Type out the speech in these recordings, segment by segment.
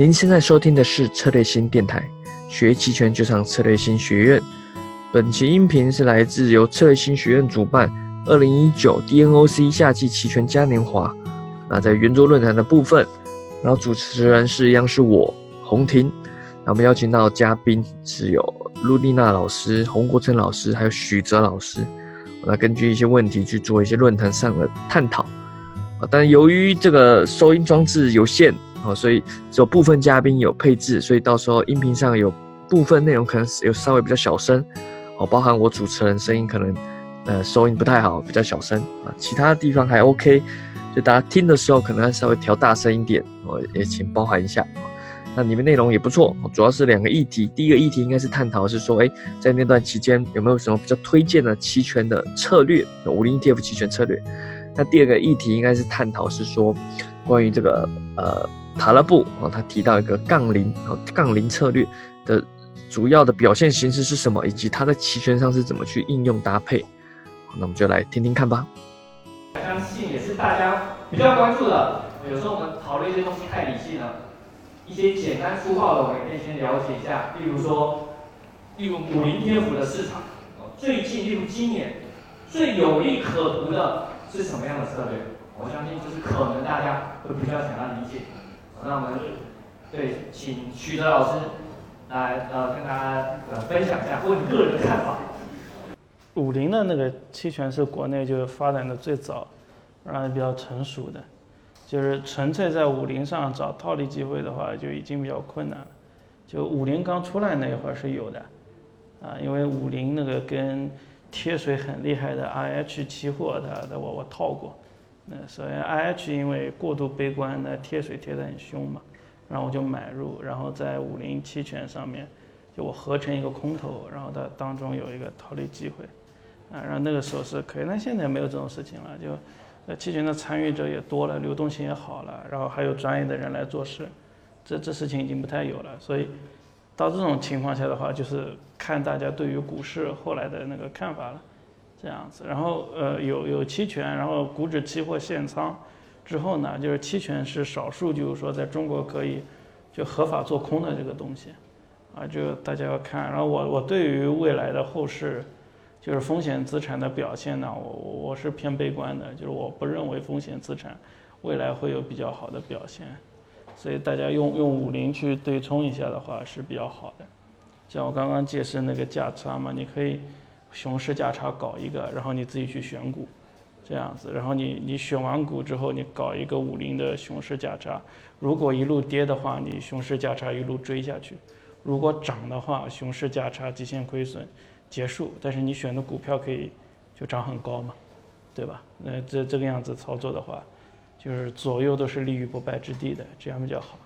您现在收听的是策略新电台，学期权就上策略新学院。本期音频是来自由策略新学院主办二零一九 DNOC 夏季期权嘉年华。那在圆桌论坛的部分，然后主持人是一样是我洪婷。那我们邀请到嘉宾是有陆丽娜老师、洪国成老师，还有许哲老师。那根据一些问题去做一些论坛上的探讨。啊，但由于这个收音装置有限，哦，所以只有部分嘉宾有配置，所以到时候音频上有部分内容可能有稍微比较小声，哦，包含我主持人声音可能，呃，收音不太好，比较小声啊，其他地方还 OK，就大家听的时候可能要稍微调大声一点，哦，也请包含一下。那里面内容也不错，主要是两个议题。第一个议题应该是探讨是说，哎，在那段期间有没有什么比较推荐的期权的策略，五零 ETF 期权策略。那第二个议题应该是探讨是说，关于这个呃塔勒布啊，他提到一个杠铃啊杠铃策略的主要的表现形式是什么，以及它在期权上是怎么去应用搭配。那我们就来听听看吧。相信也是大家比较关注的。有时候我们讨论一些东西太理性了。一些简单粗暴的，我们可以先了解一下。例如说，例如五零 ETF 的市场，最近例如今年最有利可图的是什么样的策略？我相信就是可能大家会比较想要理解。那我们对，请徐德老师来呃跟大家呃分享一下，问个人的看法。五零的那个期权是国内就发展的最早，然后比较成熟的。就是纯粹在五零上找套利机会的话，就已经比较困难了。就五零刚出来那一会儿是有的，啊，因为五零那个跟贴水很厉害的 IH 期货，它的我我套过。那首先 IH 因为过度悲观，那贴水贴得很凶嘛，然后我就买入，然后在五零期权上面，就我合成一个空头，然后它当中有一个套利机会，啊，然后那个时候是可以，那现在没有这种事情了，就。那期权的参与者也多了，流动性也好了，然后还有专业的人来做事，这这事情已经不太有了。所以到这种情况下的话，就是看大家对于股市后来的那个看法了，这样子。然后呃有有期权，然后股指期货限仓之后呢，就是期权是少数，就是说在中国可以就合法做空的这个东西，啊，就大家要看。然后我我对于未来的后市。就是风险资产的表现呢，我我是偏悲观的，就是我不认为风险资产未来会有比较好的表现，所以大家用用五零去对冲一下的话是比较好的。像我刚刚解释那个价差嘛，你可以熊市价差搞一个，然后你自己去选股，这样子，然后你你选完股之后，你搞一个五零的熊市价差，如果一路跌的话，你熊市价差一路追下去；如果涨的话，熊市价差极限亏损。结束，但是你选的股票可以就涨很高嘛，对吧？那这这个样子操作的话，就是左右都是立于不败之地的，这样比较好。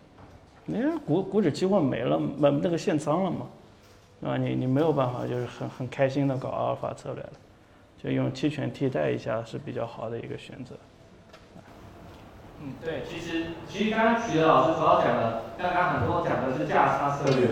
你股股指期货没了，没那个限仓了嘛，对吧？你你没有办法，就是很很开心的搞阿尔法策略了，就用期权替代一下是比较好的一个选择。嗯，对，其实其实刚刚曲德老师主要讲的，刚刚很多讲的是价差策略。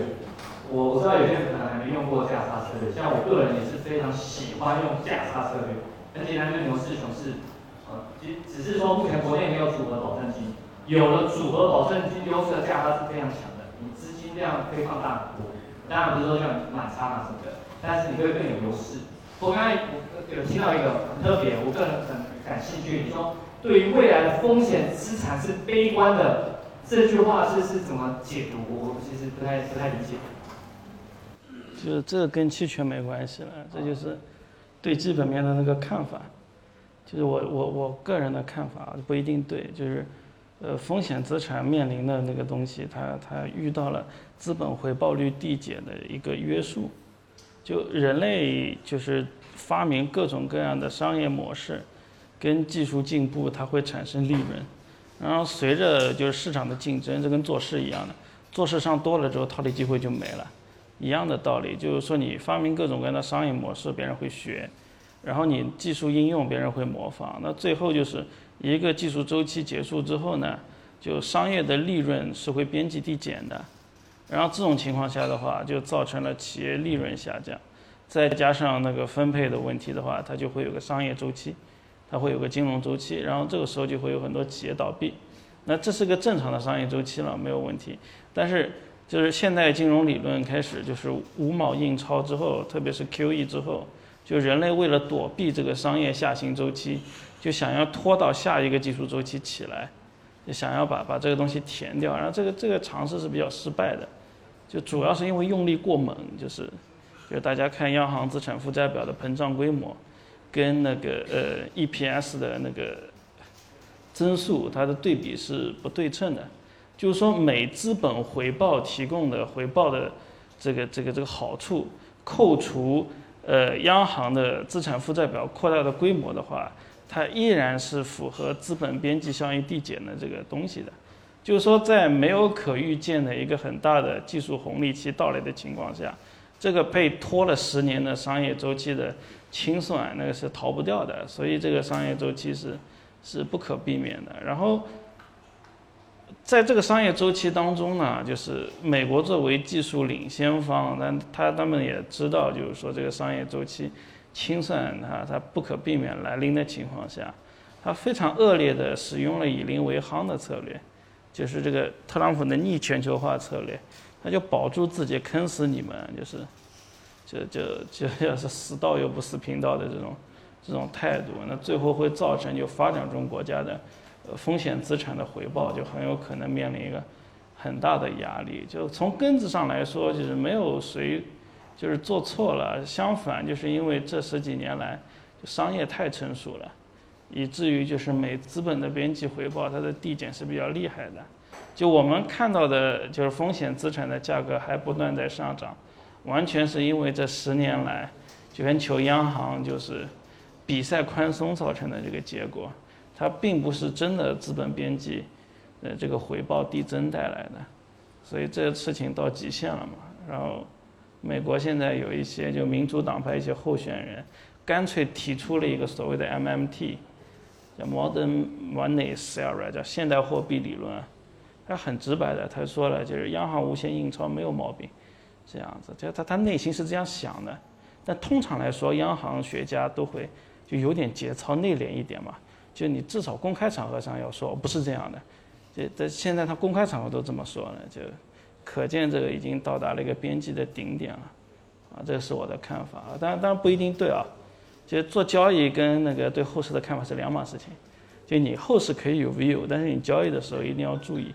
我我知道有些人可能还没用过价差策略，像我个人也是非常喜欢用价差策略。很简单，就牛市熊市，呃，只只是说目前国内没有组合保证金，有了组合保证金，优势的价差是非常强的，你资金量可以放大很多。当然不是说像满仓啊什么的，但是你会更有优势。我刚才有听到一个很特别，我个人很感兴趣，你说对于未来的风险资产是悲观的，这句话是是怎么解读？我其实不太不太理解。就是这跟期权没关系了，这就是对基本面的那个看法。就是我我我个人的看法不一定对，就是呃风险资产面临的那个东西，它它遇到了资本回报率递减的一个约束。就人类就是发明各种各样的商业模式，跟技术进步，它会产生利润。然后随着就是市场的竞争，这跟做事一样的，做事上多了之后，套利机会就没了。一样的道理，就是说你发明各种各样的商业模式，别人会学，然后你技术应用，别人会模仿，那最后就是一个技术周期结束之后呢，就商业的利润是会边际递减的，然后这种情况下的话，就造成了企业利润下降，再加上那个分配的问题的话，它就会有个商业周期，它会有个金融周期，然后这个时候就会有很多企业倒闭，那这是个正常的商业周期了，没有问题。但是就是现代金融理论开始，就是五毛印钞之后，特别是 QE 之后，就人类为了躲避这个商业下行周期，就想要拖到下一个技术周期起来，就想要把把这个东西填掉。然后这个这个尝试是比较失败的，就主要是因为用力过猛，就是就大家看央行资产负债表的膨胀规模，跟那个呃 EPS 的那个增速，它的对比是不对称的。就是说，每资本回报提供的回报的这个这个这个好处，扣除呃央行的资产负债表扩大的规模的话，它依然是符合资本边际效应递减的这个东西的。就是说，在没有可预见的一个很大的技术红利期到来的情况下，这个被拖了十年的商业周期的清算，那个是逃不掉的。所以这个商业周期是是不可避免的。然后。在这个商业周期当中呢，就是美国作为技术领先方，但他他们也知道，就是说这个商业周期清算它它不可避免来临的情况下，他非常恶劣的使用了以邻为夯的策略，就是这个特朗普的逆全球化策略，他就保住自己，坑死你们，就是就就就要是死道又不死贫道的这种这种态度，那最后会造成就发展中国家的。呃，风险资产的回报就很有可能面临一个很大的压力。就从根子上来说，就是没有谁就是做错了，相反，就是因为这十几年来商业太成熟了，以至于就是每资本的边际回报它的递减是比较厉害的。就我们看到的，就是风险资产的价格还不断在上涨，完全是因为这十年来全球央行就是比赛宽松造成的这个结果。它并不是真的资本边际，呃，这个回报递增带来的，所以这个事情到极限了嘛。然后，美国现在有一些就民主党派一些候选人，干脆提出了一个所谓的 MMT，叫 Modern Money Theory，叫现代货币理论。他很直白的，他说了，就是央行无限印钞没有毛病，这样子，就他他内心是这样想的。但通常来说，央行学家都会就有点节操内敛一点嘛。就你至少公开场合上要说不是这样的，这这现在他公开场合都这么说了，就可见这个已经到达了一个边际的顶点了，啊，这是我的看法。啊，当然当然不一定对啊，就做交易跟那个对后市的看法是两码事情，就你后市可以有 view，但是你交易的时候一定要注意，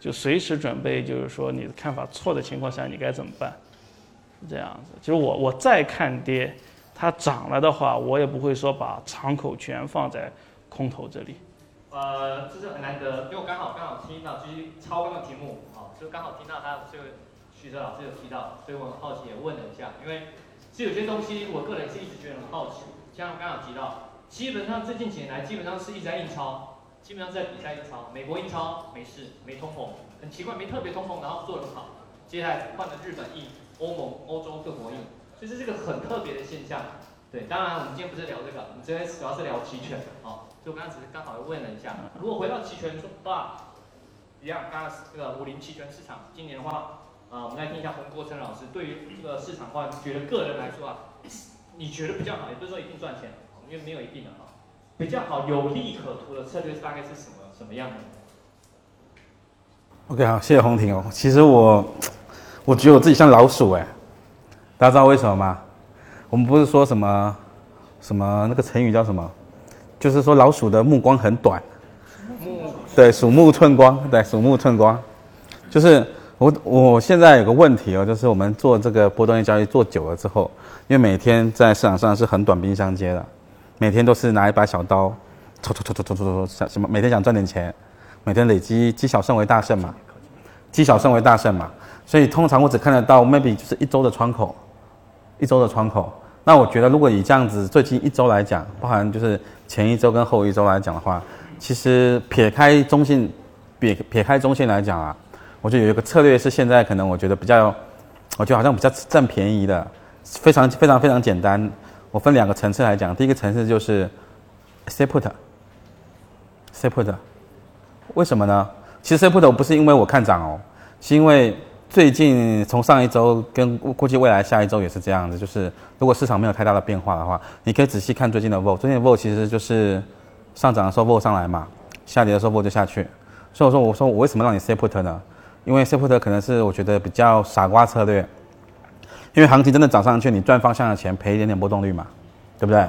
就随时准备就是说你的看法错的情况下你该怎么办，是这样子，就是我我再看跌，它涨了的话，我也不会说把敞口全放在。空头这里，呃，这是很难得，因为我刚好刚好听到，就是超纲的题目，好，就刚好听到他这个徐哲老师有提到，所以我很好奇也问了一下，因为其实有些东西我个人是一直觉得很好奇，像刚好提到，基本上最近几年来基本上是一直在印钞，基本上在比赛印钞，美国印钞没事，没通膨，很奇怪没特别通膨，然后做得很好，接下来换了日本印，欧盟、欧洲各国印，所以这是个很特别的现象。对，当然我们今天不是聊这个，我们今天主要是聊期权，啊。所以我刚刚只是刚好问了一下，如果回到期权说话，一样，刚刚这个五零期权市场今年的话，啊，我们来听一下洪国成老师对于这个市场的话，觉得个人来说啊，你觉得比较好，也不是说一定赚钱，因为没有一定的哈，比较好有利可图的策略大概是什么什么样的？OK，好，谢谢洪婷哦。其实我，我觉得我自己像老鼠哎，大家知道为什么吗？我们不是说什么什么那个成语叫什么？就是说老鼠的目光很短，对，鼠目寸光，对，鼠目寸光。就是我我现在有个问题哦，就是我们做这个波段性交易做久了之后，因为每天在市场上是很短兵相接的，每天都是拿一把小刀，戳戳戳戳戳戳戳，想什么？每天想赚点钱，每天累积积小胜为大胜嘛，积小胜为大胜嘛。所以通常我只看得到 maybe 就是一周的窗口，一周的窗口。那我觉得如果以这样子最近一周来讲，包含就是。前一周跟后一周来讲的话，其实撇开中性，撇撇开中性来讲啊，我觉得有一个策略是现在可能我觉得比较，我觉得好像比较占便宜的，非常非常非常简单。我分两个层次来讲，第一个层次就是 s e put，s e put，为什么呢？其实 s e put 不是因为我看涨哦，是因为。最近从上一周跟估计未来下一周也是这样子，就是如果市场没有太大的变化的话，你可以仔细看最近的 vol，最近的 vol 其实就是上涨的时候 vol 上来嘛，下跌的时候 vol 就下去，所以我说我说我为什么让你 say put 呢？因为 say put 可能是我觉得比较傻瓜策略，因为行情真的涨上去，你赚方向的钱，赔一点点波动率嘛，对不对？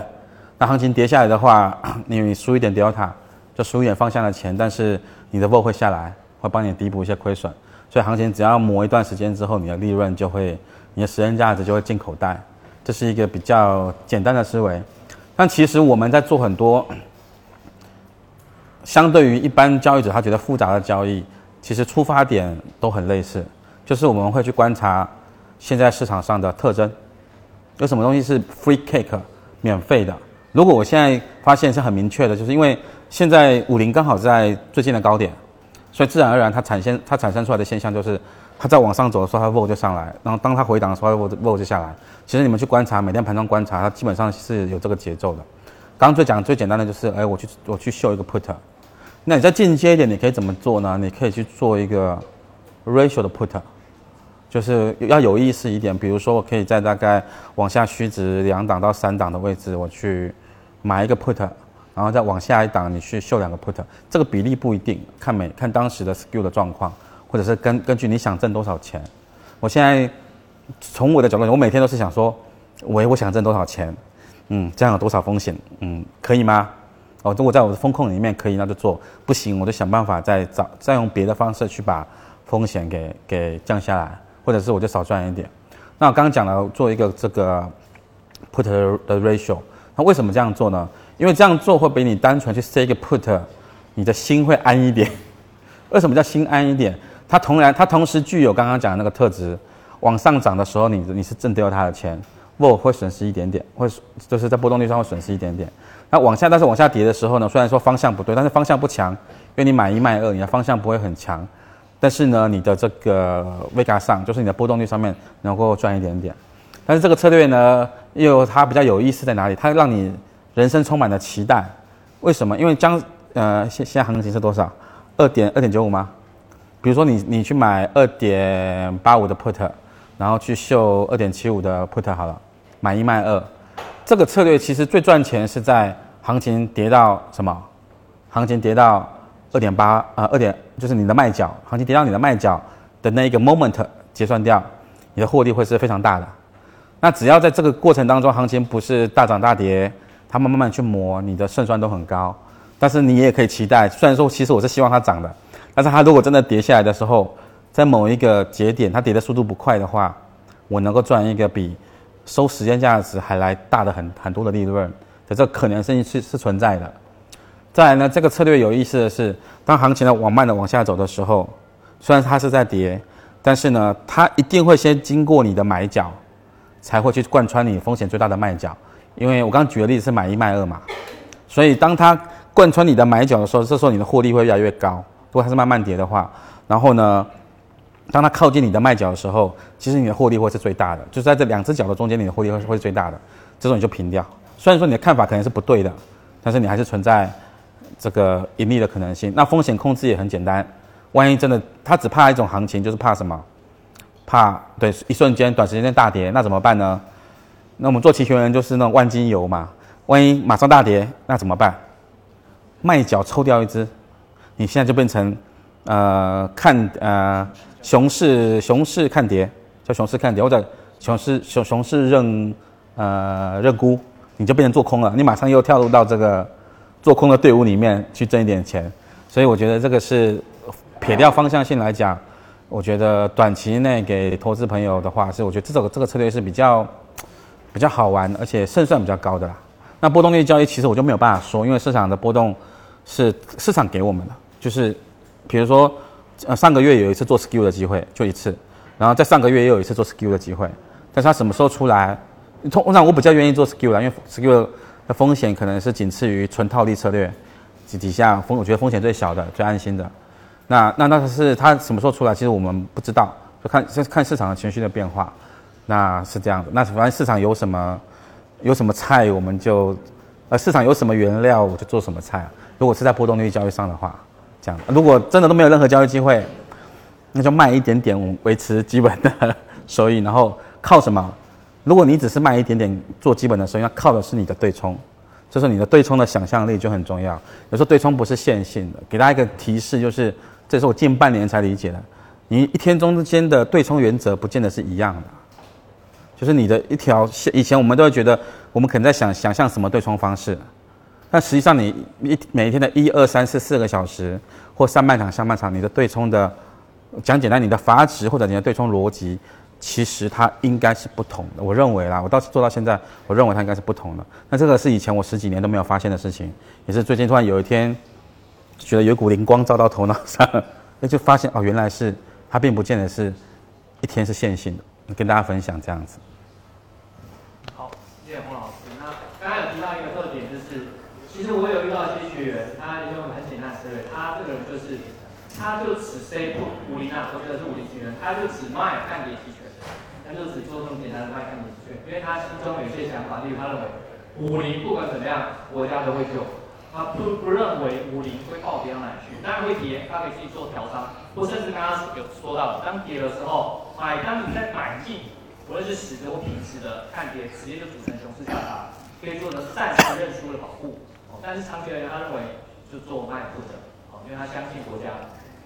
那行情跌下来的话，你输一点 delta，就输一点方向的钱，但是你的 vol 会下来，会帮你弥补一些亏损。所以行情只要磨一段时间之后，你的利润就会，你的时间价值就会进口袋。这是一个比较简单的思维。但其实我们在做很多，相对于一般交易者他觉得复杂的交易，其实出发点都很类似，就是我们会去观察现在市场上的特征，有什么东西是 free cake 免费的。如果我现在发现是很明确的，就是因为现在五零刚好在最近的高点，所以自然而然它产生它产生出来的现象就是，它在往上走的时候它 vol 就上来，然后当它回档的时候 vol vol 就下来。其实你们去观察每天盘中观察，它基本上是有这个节奏的。刚刚最讲最简单的就是，哎，我去我去秀一个 put。那你再进阶一点，你可以怎么做呢？你可以去做一个 ratio 的 put，就是要有意思一点。比如说，我可以在大概往下虚值两档到三档的位置，我去买一个 put，然后再往下一档你去秀两个 put。这个比例不一定，看每看当时的 skill 的状况，或者是根根据你想挣多少钱。我现在从我的角度，我每天都是想说，喂我想挣多少钱，嗯，这样有多少风险，嗯，可以吗？哦，如果在我的风控里面可以，那就做；不行，我就想办法再找，再用别的方式去把风险给给降下来，或者是我就少赚一点。那我刚刚讲了做一个这个 put 的 ratio，那为什么这样做呢？因为这样做会比你单纯去 say 一个 put，你的心会安一点。为什么叫心安一点？它同然它同时具有刚刚讲的那个特质，往上涨的时候你你是挣掉它的钱，不会损失一点点，会就是在波动率上会损失一点点。那往下，但是往下跌的时候呢？虽然说方向不对，但是方向不强，因为你买一卖二，你的方向不会很强。但是呢，你的这个 Vega 上，就是你的波动率上面能够赚一点点。但是这个策略呢，又它比较有意思在哪里？它让你人生充满了期待。为什么？因为将呃现现在行情是多少？二点二点九五吗？比如说你你去买二点八五的 Put，然后去秀二点七五的 Put 好了，买一卖二。这个策略其实最赚钱是在行情跌到什么？行情跌到二点八啊，二点就是你的卖角，行情跌到你的卖角的那一个 moment 结算掉，你的获利会是非常大的。那只要在这个过程当中，行情不是大涨大跌，他慢慢慢去磨，你的胜算都很高。但是你也可以期待，虽然说其实我是希望它涨的，但是它如果真的跌下来的时候，在某一个节点它跌的速度不快的话，我能够赚一个比。收时间价值还来大的很很多的利润的这可能性是是存在的。再来呢，这个策略有意思的是，当行情呢往慢的往下走的时候，虽然它是在跌，但是呢，它一定会先经过你的买角，才会去贯穿你风险最大的卖角。因为我刚举的例子是买一卖二嘛，所以当它贯穿你的买角的时候，这时候你的获利会越来越高。如果它是慢慢跌的话，然后呢？当它靠近你的卖角的时候，其实你的获利会是最大的，就是在这两只脚的中间，你的获利会会最大的。这种你就平掉。虽然说你的看法可能是不对的，但是你还是存在这个盈利的可能性。那风险控制也很简单，万一真的他只怕一种行情，就是怕什么？怕对一瞬间短时间内大跌，那怎么办呢？那我们做期权人就是那种万金油嘛，万一马上大跌，那怎么办？卖脚抽掉一只，你现在就变成呃看呃。熊市，熊市看跌，叫熊市看跌，或者熊市熊熊市认呃认沽，你就变成做空了，你马上又跳入到这个做空的队伍里面去挣一点钱，所以我觉得这个是撇掉方向性来讲，我觉得短期内给投资朋友的话，是我觉得这种这个策略是比较比较好玩，而且胜算比较高的啦。那波动率交易其实我就没有办法说，因为市场的波动是市场给我们的，就是比如说。呃，上个月有一次做 skill 的机会，就一次，然后在上个月也有一次做 skill 的机会，但是它什么时候出来？通常我比较愿意做 skill 啦，因为 skill 的风险可能是仅次于纯套利策略，底底下风我觉得风险最小的、最安心的。那那那是它什么时候出来？其实我们不知道，就看看市场的情绪的变化。那是这样的，那反正市场有什么有什么菜，我们就呃市场有什么原料，我就做什么菜。如果是在波动率交易上的话。这样，如果真的都没有任何交易机会，那就卖一点点维持基本的 收益，然后靠什么？如果你只是卖一点点做基本的收益，那靠的是你的对冲，就是你的对冲的想象力就很重要。有时候对冲不是线性的，给大家一个提示，就是这是我近半年才理解的。你一天中间的对冲原则不见得是一样的，就是你的一条线。以前我们都会觉得，我们可能在想想象什么对冲方式，但实际上你一每一天的一二三四四个小时，或上半场、下半场，你的对冲的讲简单，你的阀值或者你的对冲逻辑，其实它应该是不同的。我认为啦，我到做到现在，我认为它应该是不同的。那这个是以前我十几年都没有发现的事情，也是最近突然有一天，觉得有股灵光照到头脑上，那 就发现哦，原来是。它并不见得是一天是线性的，跟大家分享这样子。好，谢谢洪老师。那刚刚有提到一个特点，就是其实我有遇到一些学员，他用很简单的思维，他这个人就是，他就只 say 不五零啊，或者是五零期权，他就只卖看跌期权，他就只做这么简单的卖看跌期权，因为他心中有些想法，例如他认为五零不管怎么样，国家都会救。他不不认为五零会暴跌到哪去，当然会跌，他可以自己做调仓，或甚至刚刚有说到，当跌的时候买，当你在买进，无论是实的或平时的看跌，直接就组成熊市价差，可以做的暂时认输的保护。哦，但是长期而言，他认为就做卖不的，哦，因为他相信国家，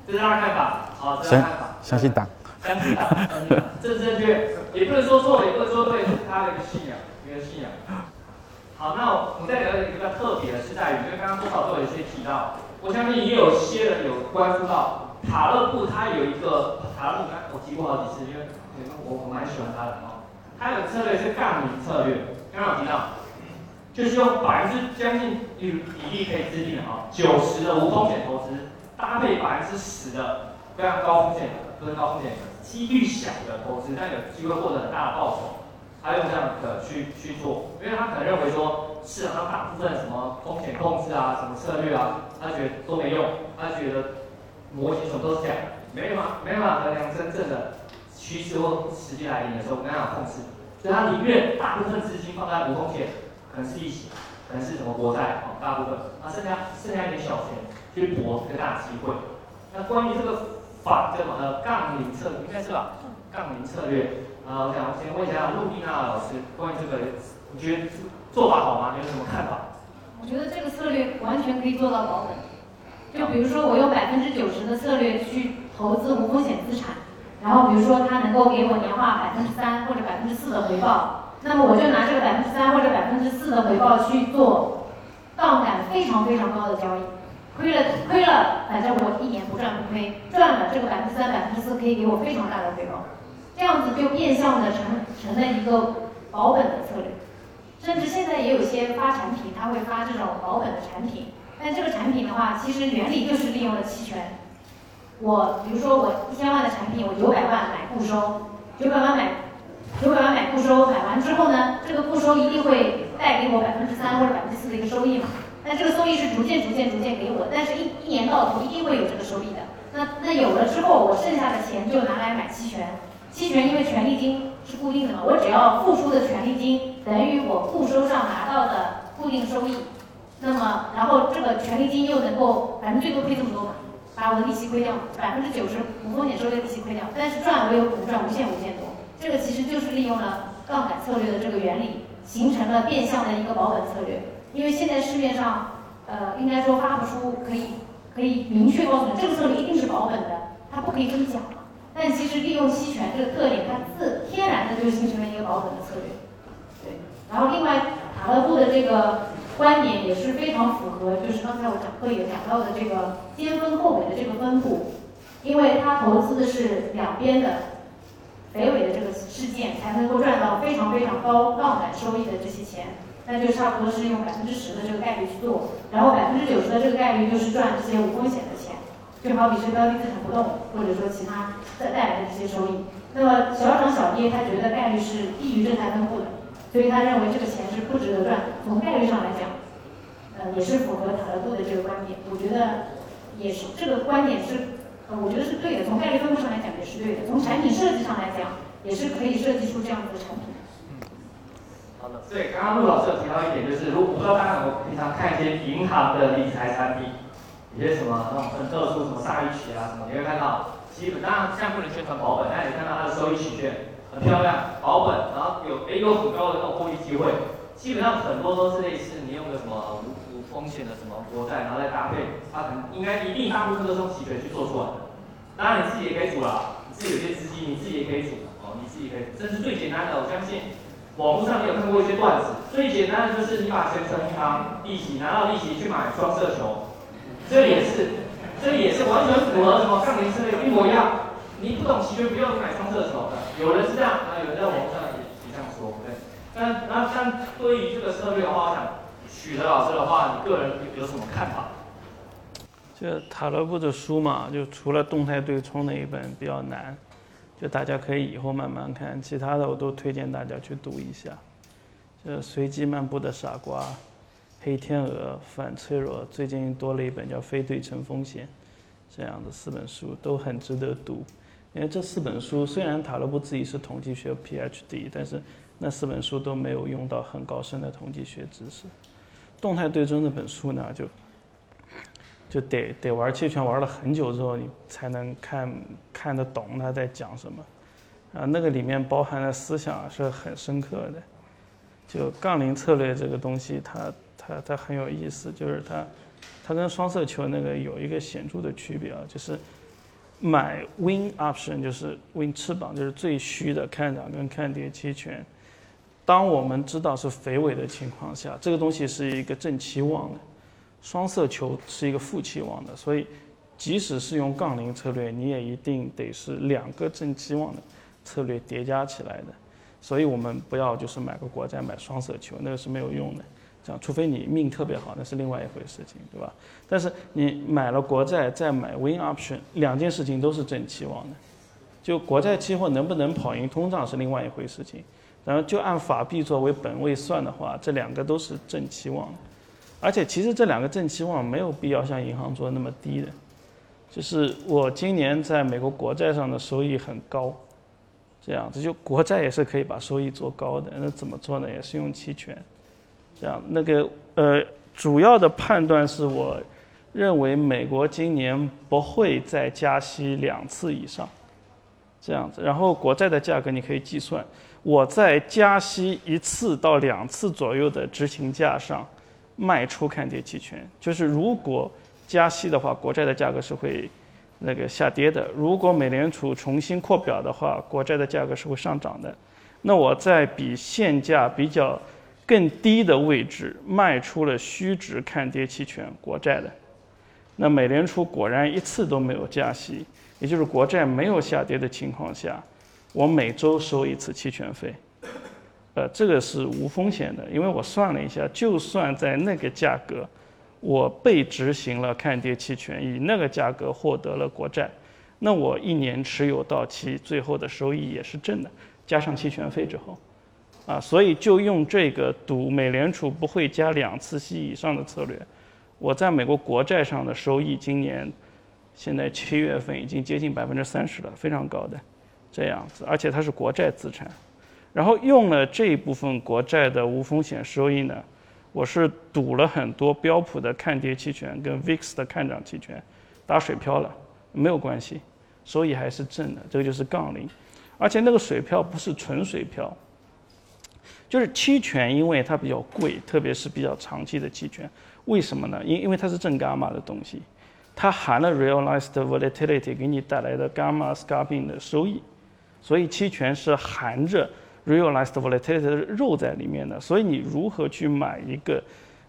这是他的看法，好，这是看法，相信党，相信他，这是正确，也不能说错，也不能说对，是他的一个信仰，一个信仰。好，那我们再聊一个比较特别的是在于，因为刚刚多少都有一些提到，我相信也有些人有关注到塔勒布，他有一个塔勒布，刚我提过好几次，因为我我蛮喜欢他的哦。他的策略是杠铃策略，刚刚有提到，就是用百分之将近比比例可以制定的哦，九十的无风险投资搭配百分之十的非常高风险的，不是高风险，几率小的投资，但有机会获得很大的报酬。他用这样的去去做，因为他可能认为说市场上大部分什么风险控制啊、什么策略啊，他觉得都没用，他觉得模型什么都是假的，没有嘛，没办法衡量真正的趋势或时机来临的时候没办法控制，所以他宁愿大部分资金放在无风险，可能是利息，可能是什么国债哦，大部分，那剩下剩下一点小钱去搏这个大机会。那关于这个反叫什么呃杠铃策应该是吧？杠铃策略。啊，我想先问一下陆丽娜老师，关于这个，你觉得做法好吗？你有什么看法？我觉得这个策略完全可以做到保本。就比如说，我用百分之九十的策略去投资无风险资产，然后比如说它能够给我年化百分之三或者百分之四的回报，那么我就拿这个百分之三或者百分之四的回报去做杠杆非常非常高的交易，亏了亏了，反正我一年不赚不亏，赚了这个百分之三百分之四可以给我非常大的回报。这样子就变相的成成了一个保本的策略，甚至现在也有些发产品，他会发这种保本的产品。但这个产品的话，其实原理就是利用了期权。我比如说我一千万的产品，我九百万买固收，九百万买九百万买固收，买完之后呢，这个固收一定会带给我百分之三或者百分之四的一个收益嘛。那这个收益是逐渐逐渐逐渐给我，但是一一年到头一定会有这个收益的。那那有了之后，我剩下的钱就拿来买期权。期权因为权利金是固定的嘛，我只要付出的权利金等于我固收上拿到的固定收益，那么然后这个权利金又能够反正最多亏这么多嘛，把我的利息亏掉，百分之九十无风险收益的利息亏掉，但是赚我有可能赚无限无限多，这个其实就是利用了杠杆策略的这个原理，形成了变相的一个保本策略。因为现在市面上，呃，应该说发不出可以可以明确告诉你这个策略一定是保本的，它不可以这么讲。但其实利用期权这个特点，它自天然的就形成了一个保本的策略，对。然后另外塔勒布的这个观点也是非常符合，就是刚才我讲课也讲到的这个先分后尾的这个分布，因为他投资的是两边的北尾的这个事件，才能够赚到非常非常高杠杆收益的这些钱，那就差不多是用百分之十的这个概率去做，然后百分之九十的这个概率就是赚这些无风险的钱。就好比是标的资产不动，或者说其他带带来的这些收益，那么小涨小跌，他觉得概率是低于正态分布的，所以他认为这个钱是不值得赚。从概率上来讲，呃，也是符合塔勒布的这个观点。我觉得也是这个观点是，呃，我觉得是对的。从概率分布上来讲也是对的。从产品设计上来讲，也是可以设计出这样子的产品。好的，对，刚刚陆老师有提到一点，就是如果不知道大家有没有平常看一些银行的理财产品。一些什么那种很特殊，什么鲨鱼企啊什么，你会看到，基本上现在不能宣传保本，但你看到它的收益曲线很漂亮，保本，然后有诶有很高的那种获利机会，基本上很多都是类似你用的什么无无风险的什么国债，然后再搭配，它可能应该一定大部分都是用期权去做出来的。当然你自己也可以组啦，你自己有些资金你自己也可以组哦，你自己可以，这是最简单的，我相信网络上也有看过一些段子，最简单的就是你把钱存银行，利息拿到利息去买双色球，这也是，这也是完全符合什么杠铃策略一模一样。你不懂期权，不用买双色球的，有人是这样，啊，有人在网络上也也这样说，对。但那但对于这个策略的话，我想许德老师的话，你个人有什么看法？这塔罗布的书嘛，就除了动态对冲那一本比较难，就大家可以以后慢慢看，其他的我都推荐大家去读一下。这随机漫步的傻瓜、黑天鹅、反脆弱，最近多了一本叫非对称风险，这样的四本书都很值得读。因为这四本书虽然塔勒布自己是统计学 PhD，但是那四本书都没有用到很高深的统计学知识。动态对冲那本书呢，就就得得玩期权玩了很久之后，你才能看看得懂他在讲什么。啊，那个里面包含的思想是很深刻的。就杠铃策略这个东西，它它它很有意思，就是它它跟双色球那个有一个显著的区别啊，就是。买 win option 就是 win 翅膀，就是最虚的看涨跟看跌期权。当我们知道是肥尾的情况下，这个东西是一个正期望的，双色球是一个负期望的，所以即使是用杠铃策略，你也一定得是两个正期望的策略叠加起来的。所以我们不要就是买个国债买双色球，那个是没有用的。这样，除非你命特别好，那是另外一回事情，对吧？但是你买了国债再买 win option，两件事情都是正期望的。就国债期货能不能跑赢通胀是另外一回事情。然后就按法币作为本位算的话，这两个都是正期望的。而且其实这两个正期望没有必要像银行做那么低的。就是我今年在美国国债上的收益很高，这样子就国债也是可以把收益做高的。那怎么做呢？也是用期权。这样，那个呃，主要的判断是我认为美国今年不会再加息两次以上，这样子。然后国债的价格你可以计算，我在加息一次到两次左右的执行价上卖出看跌期权，就是如果加息的话，国债的价格是会那个下跌的；如果美联储重新扩表的话，国债的价格是会上涨的。那我在比现价比较。更低的位置卖出了虚值看跌期权国债的，那美联储果然一次都没有加息，也就是国债没有下跌的情况下，我每周收一次期权费，呃，这个是无风险的，因为我算了一下，就算在那个价格，我被执行了看跌期权，以那个价格获得了国债，那我一年持有到期，最后的收益也是正的，加上期权费之后。啊，所以就用这个赌美联储不会加两次息以上的策略，我在美国国债上的收益今年，现在七月份已经接近百分之三十了，非常高的这样子，而且它是国债资产，然后用了这一部分国债的无风险收益呢，我是赌了很多标普的看跌期权跟 VIX 的看涨期权，打水漂了，没有关系，收益还是正的，这个就是杠铃，而且那个水漂不是纯水漂。就是期权，因为它比较贵，特别是比较长期的期权，为什么呢？因因为它是正伽马的东西，它含了 realized volatility 给你带来的伽马 scalping 的收益，所以期权是含着 realized volatility 的肉在里面的。所以你如何去买一个，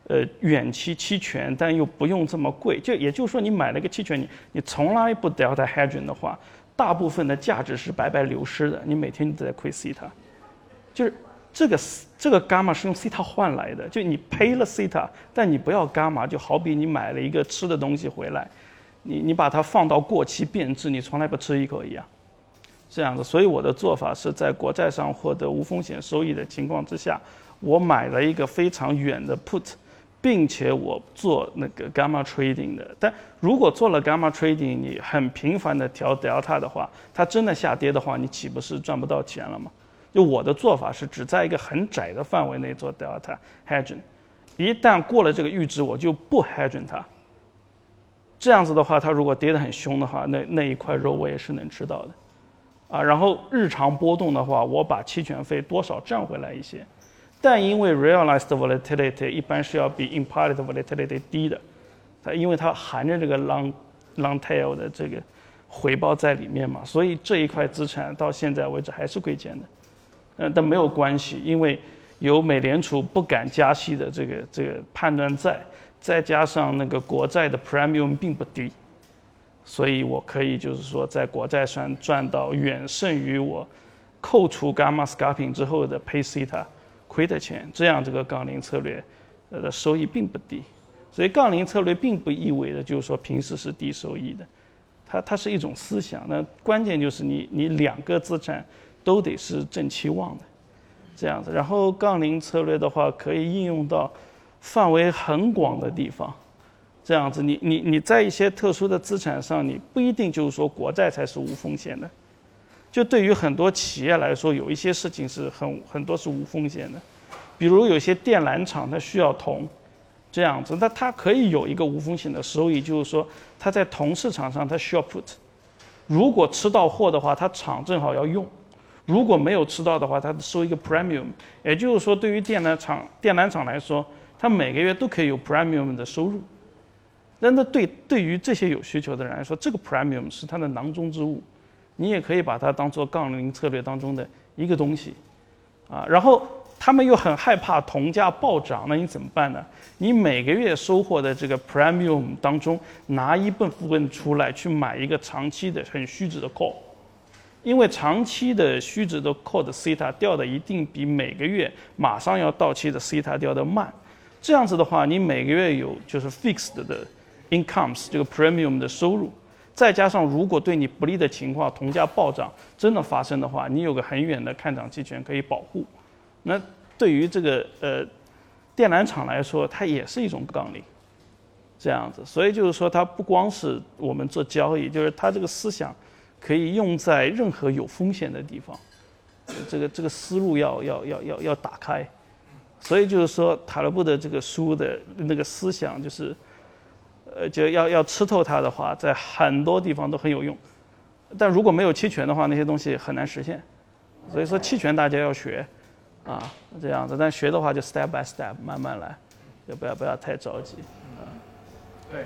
呃，远期期权，但又不用这么贵？就也就是说，你买了个期权，你你从来不 delta hedging 的话，大部分的价值是白白流失的，你每天都在亏 C 它，就是。这个这个伽马是用 t 塔换来的，就你赔了 t 塔，但你不要伽马，就好比你买了一个吃的东西回来，你你把它放到过期变质，你从来不吃一口一样，这样的。所以我的做法是在国债上获得无风险收益的情况之下，我买了一个非常远的 put，并且我做那个 gamma trading 的。但如果做了 gamma trading，你很频繁的调 delta 的话，它真的下跌的话，你岂不是赚不到钱了吗？就我的做法是只在一个很窄的范围内做 delta hedging，一旦过了这个阈值，我就不 hedging 它。这样子的话，它如果跌得很凶的话，那那一块肉我也是能吃到的，啊，然后日常波动的话，我把期权费多少赚回来一些，但因为 realized volatility 一般是要比 implied volatility 低的，它因为它含着这个 long long tail 的这个回报在里面嘛，所以这一块资产到现在为止还是亏钱的。嗯，但没有关系，因为有美联储不敢加息的这个这个判断在，再加上那个国债的 premium 并不低，所以我可以就是说在国债上赚到远胜于我扣除 gamma scalping 之后的 pay theta 亏的钱，这样这个杠铃策略呃的收益并不低，所以杠铃策略并不意味着就是说平时是低收益的，它它是一种思想，那关键就是你你两个资产都得是正期望的。这样子，然后杠铃策略的话，可以应用到范围很广的地方。这样子，你你你在一些特殊的资产上，你不一定就是说国债才是无风险的。就对于很多企业来说，有一些事情是很很多是无风险的，比如有些电缆厂它需要铜，这样子，那它可以有一个无风险的收益，就是说它在铜市场上它需要 put，如果吃到货的话，它厂正好要用。如果没有吃到的话，它收一个 premium，也就是说，对于电缆厂电缆厂来说，它每个月都可以有 premium 的收入。那那对对于这些有需求的人来说，这个 premium 是它的囊中之物，你也可以把它当做杠铃策略当中的一个东西，啊，然后他们又很害怕铜价暴涨，那你怎么办呢？你每个月收获的这个 premium 当中拿一部分出来去买一个长期的很虚值的 call。因为长期的虚值的 call 的 theta 掉的一定比每个月马上要到期的 theta 掉的慢，这样子的话，你每个月有就是 fixed 的 incomes 这个 premium 的收入，再加上如果对你不利的情况，铜价暴涨真的发生的话，你有个很远的看涨期权可以保护。那对于这个呃电缆厂来说，它也是一种杠铃，这样子。所以就是说，它不光是我们做交易，就是它这个思想。可以用在任何有风险的地方，这个这个思路要要要要要打开，所以就是说塔勒布的这个书的那个思想就是，呃，就要要吃透它的话，在很多地方都很有用，但如果没有期权的话，那些东西很难实现，所以说期权大家要学，啊，这样子，但学的话就 step by step 慢慢来，就不要不要太着急，啊，对，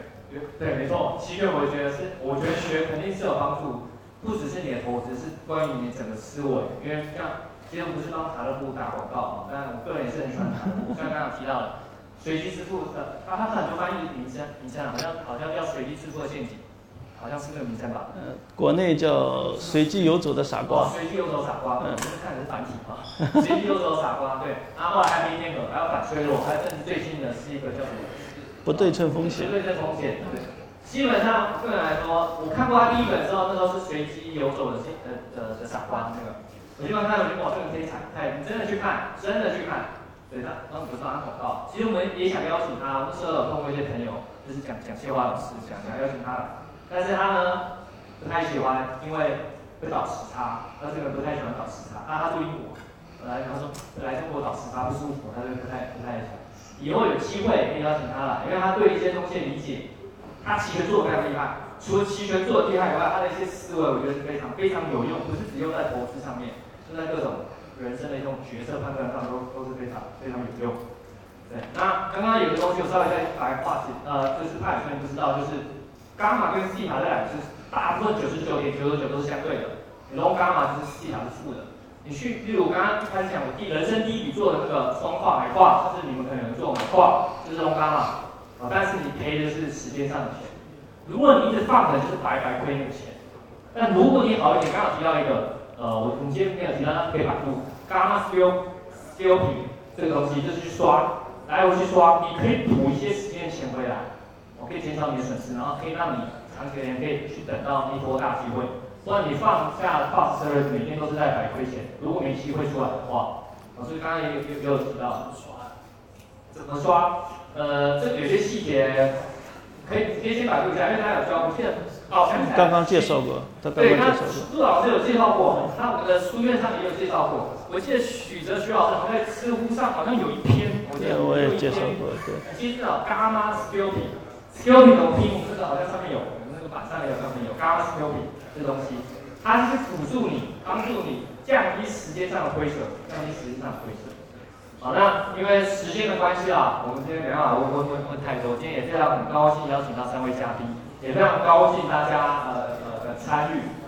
对，没错，期权我觉得是，我觉得学肯定是有帮助。不只是你的投资，是关于你整个思维。因为像今天不是帮塔勒布打广告嘛，但我个人也是很喜欢塔勒布。像刚刚提到的随机支付，呃，他他很多翻译名称，名称好像好像叫随机支付的陷阱，好像是这个名称吧？嗯，国内叫随机游走的傻瓜。随机 游走傻瓜，嗯，看的是繁体啊。随机游走傻瓜，对。然后还没那个，还要反脆弱，还有甚至最近的是一个叫什么？不对称风险。不对称风险，对。基本上个人来说，我看过他第一本之后，那时候是随机游走的呃的的傻瓜那个，我基本上看到就哇，这个天才，哎，你真的去看，真的去看，对他，然后不是他广告。其实我们也想邀请他，那时候有碰过一些朋友，就是讲讲谢话老师，想想邀请他，但是他呢不太喜欢，因为会倒时差，他这个人不太喜欢倒时差。啊，他住英国，来他说来中国倒时差不舒服，他就不太不太想。以后有机会可以邀请他来，因为他对一些东西的理解。他期权做的非常厉害，除了期权做的厉害以外，他的一些思维我觉得是非常非常有用，不是只用在投资上面，就在各种人生的一种决策判断上都都是非常非常有用。对，那刚刚有个东西我稍微再白话解，呃，就是怕有些人不知道，就是伽马跟西塔这两个是大部分九十九点九九九都是相对的，然后伽马就是西塔是负的。你去，例如我刚刚开始讲我第人生第一笔做的那个双跨海跨，就是你们可能做海跨，就是龙伽马。但是你赔的是时间上的钱，如果你一直放着，就是白白亏那个钱。但如果你好一点，刚好提到一个，呃，我我们今天没有提到，可以百度，gamma skill scalping 这个东西，就是去刷，来回去刷，你可以补一些时间钱回来，我可以减少你的损失，然后可以让你长期间可以去等到一波大机会。不然你放下 fasters，每天都是在白亏钱，如果没机会出来的话，老师刚刚也有也有提到，怎么刷？呃，这有些细节可以直接先百度一下，因为他有教，不记得哦，刚刚介绍过，他刚刚介绍过。老师有介绍过，那我的书面上也有介绍过。我记得许哲徐老师还在知乎上好像有一篇，我记得我也介绍过。对。你先知 Gamma Scoping，Scoping 的拼音这个好像上面有，我们那个板上面有上面有 Gamma Scoping 这东西，它就是辅助你，帮助你降低时间上的灰损，降低时间上的灰损。好，那因为时间的关系啊，我们今天没办法问，问问太多，今天也非常很高兴邀请到三位嘉宾。也非常高兴大家呃呃的参与。